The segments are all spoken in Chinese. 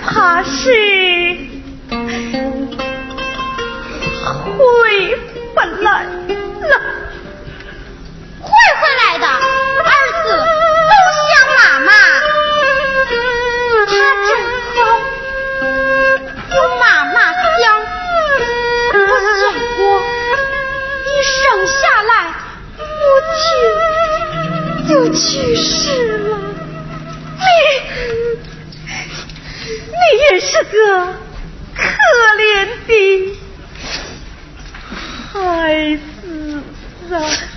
怕是回不来了，会回来的，儿子都想妈妈，他真好有妈妈想，不算我一生下来，母亲就去世了，你。这个可怜的孩子啊！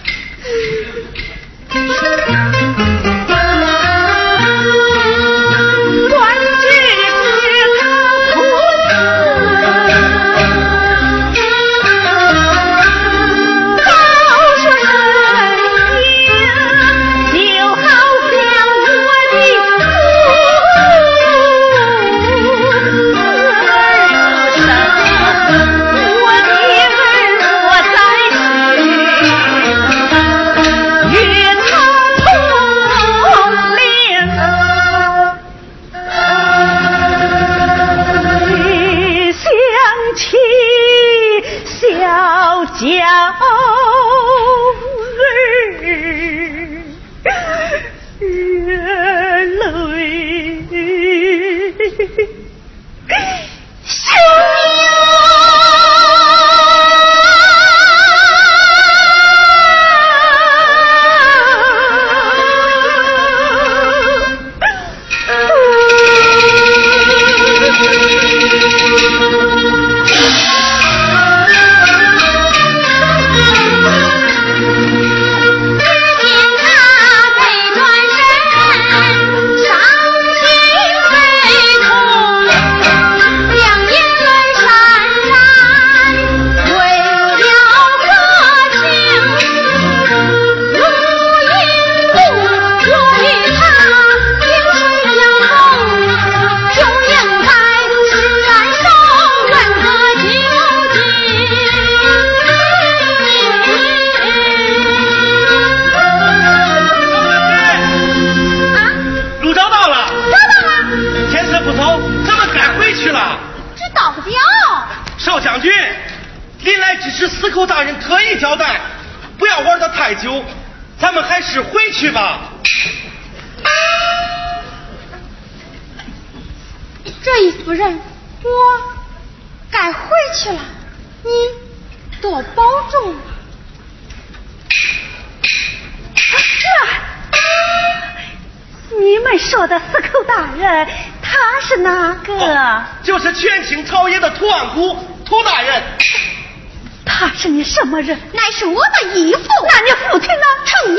什么人？乃是我的义父。那你父亲呢？程英。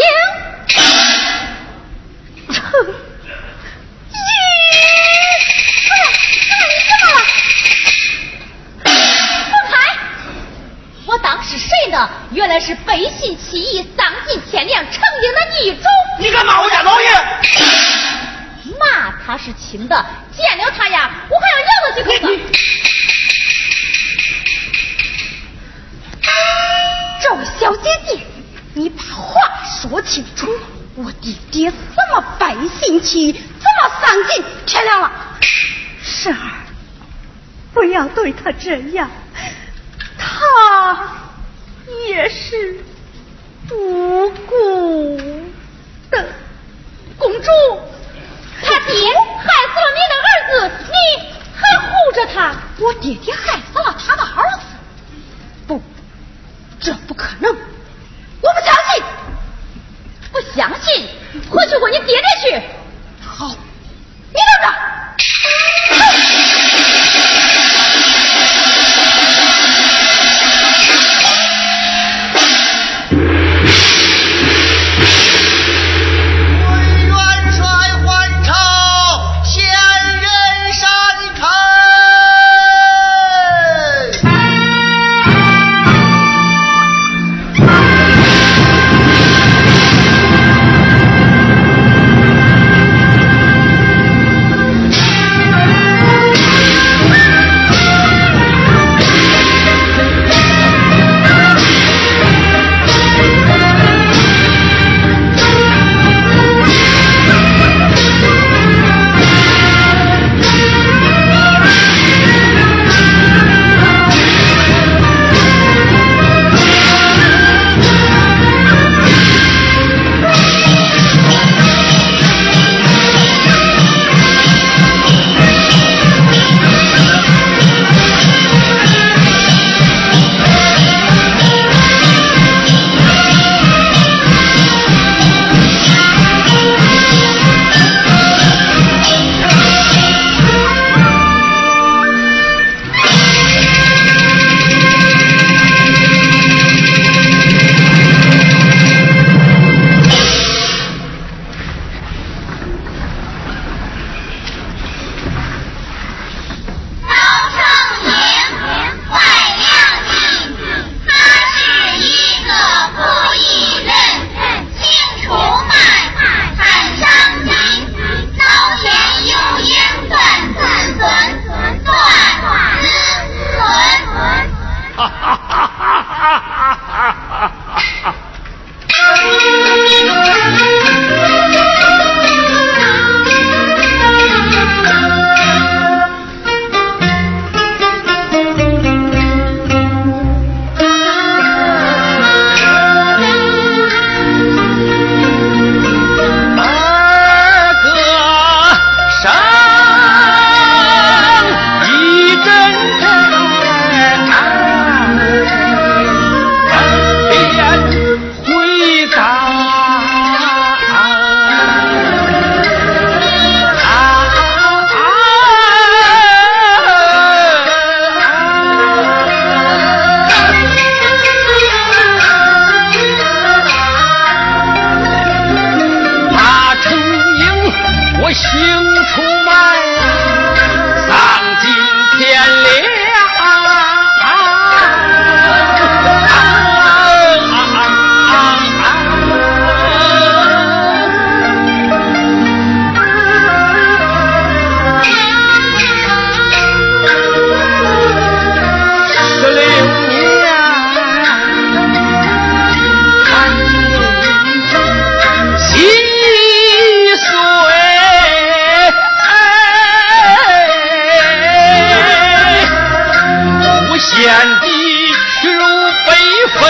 程英，你怎么了？凤台，我当是谁呢？原来是背信弃义、丧尽天良成英的逆种。你敢骂我家老爷？骂他是轻的，还要咬他几口子。这位小姐姐，你把话说清楚。我弟弟怎么背信弃义，怎么丧尽天良了？婶儿，不要对他这样，他也是无辜天地如悲愤，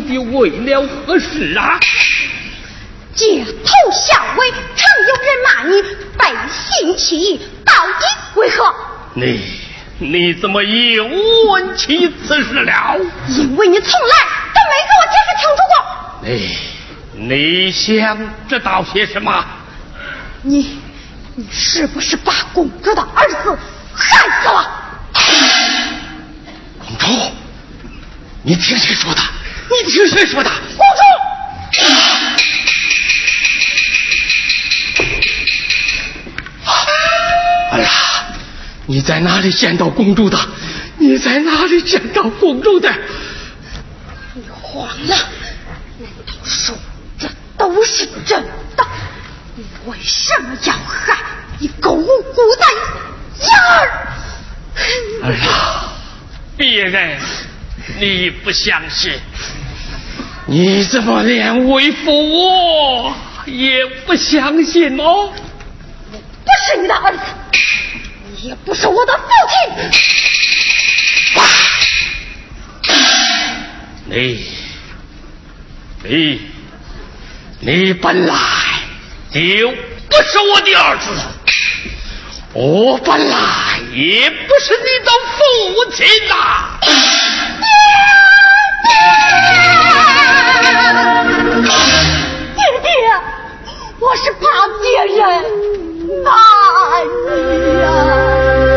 急匆匆的为了何事啊？街头巷尾常有人骂你背信弃义，到底为何？你你怎么又问起此事了？因为你从来都没给我解释清楚过。你你想知道些什么？你你是不是把公主的儿子害死了？公主。你听谁说的？你听谁说的？公主！啊！呀，你在哪里见到公主的？你在哪里见到公主的？你慌了？难道说这都是真的？你为什么要害一个无辜的婴儿？儿呀，别人。你不相信？你怎么连为父我也不相信吗？我不是你的儿子，也不是我的父亲。你，你，你本来就不是我的儿子，我本来也不是你的父亲呐。爹我是怕别人骂你呀。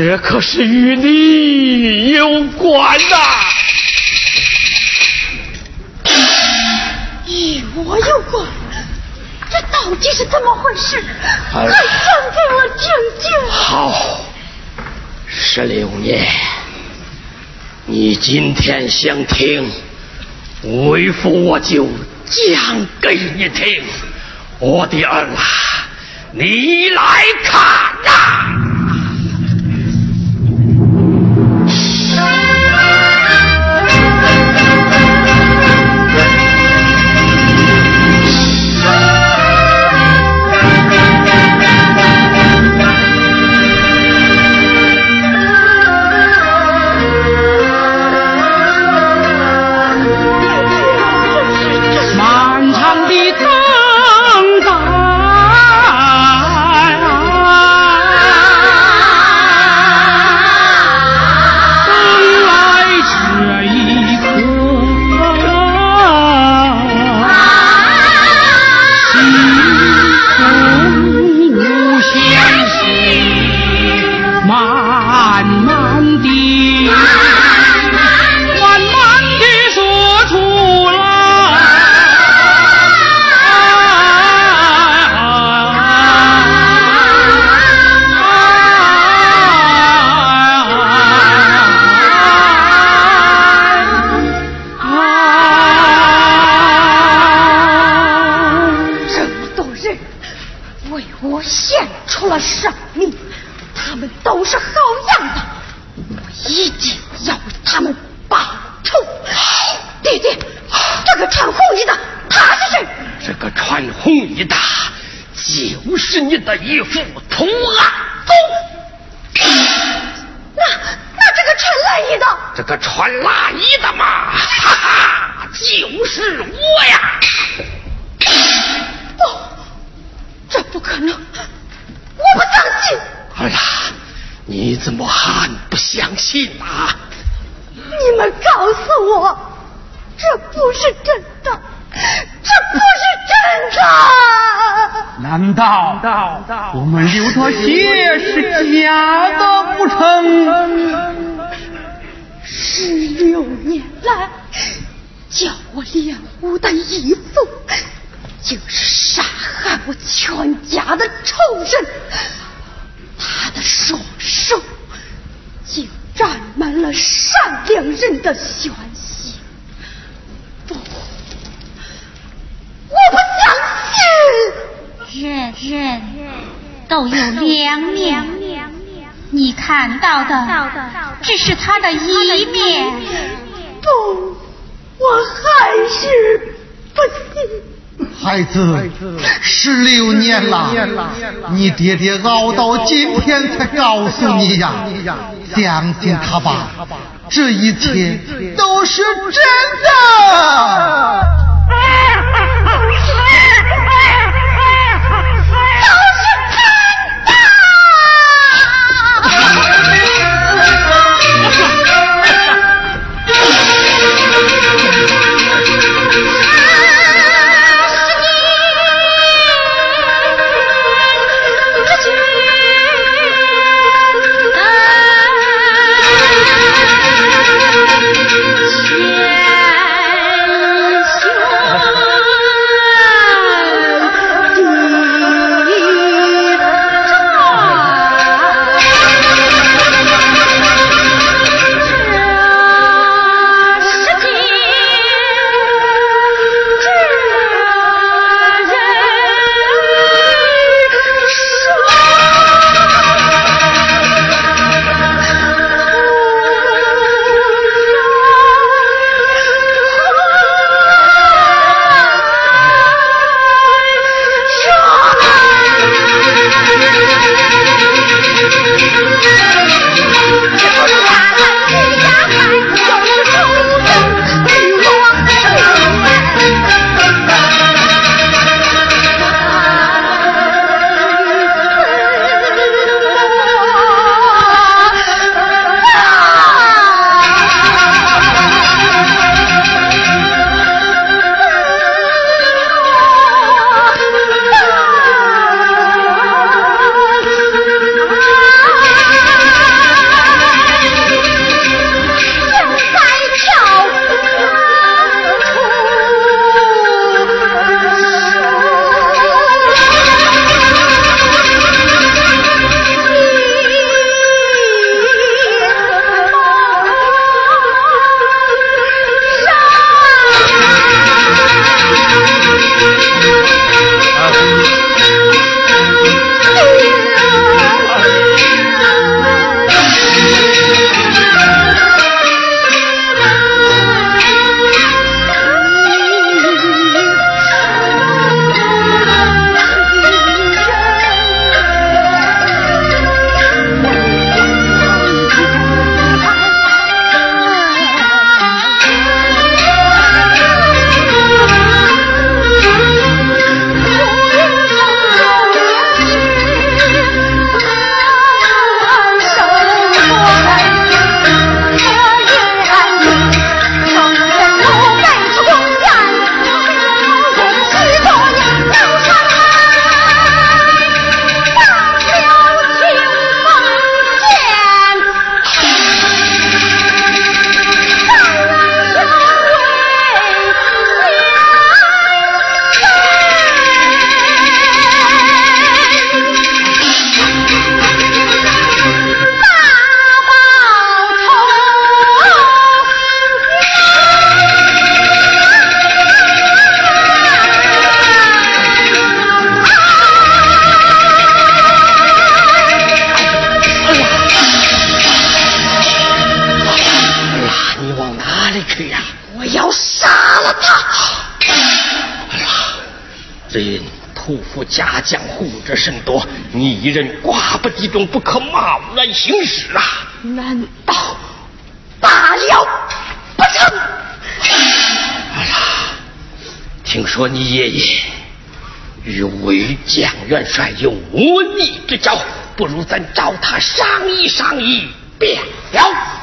这可是与你有关呐！与我有关？这到底是怎么回事？快讲给我听听。好，十六年，你今天想听，为父我就讲给你听。我的儿啊，你来看呐、漫你怎么还不相信啊？你们告诉我，这不是真的，这不是真的。难道我们流的血是假的不成？十六年来，教我练武的义父，竟是杀害我全家的仇人。双手竟沾满了善良人的血血。不，我不相信。人人都有两面，你看到的只是他的一面。不，我还是不信。孩子，十六年了，你爹爹熬到今天才告诉你呀，相信他吧，这一切都是真的。护者甚多，你一人寡不敌众，不可贸然行事啊！难道罢了不成？哎呀，听说你爷爷与魏将元帅有无逆之交，不如咱找他商议商议，便了。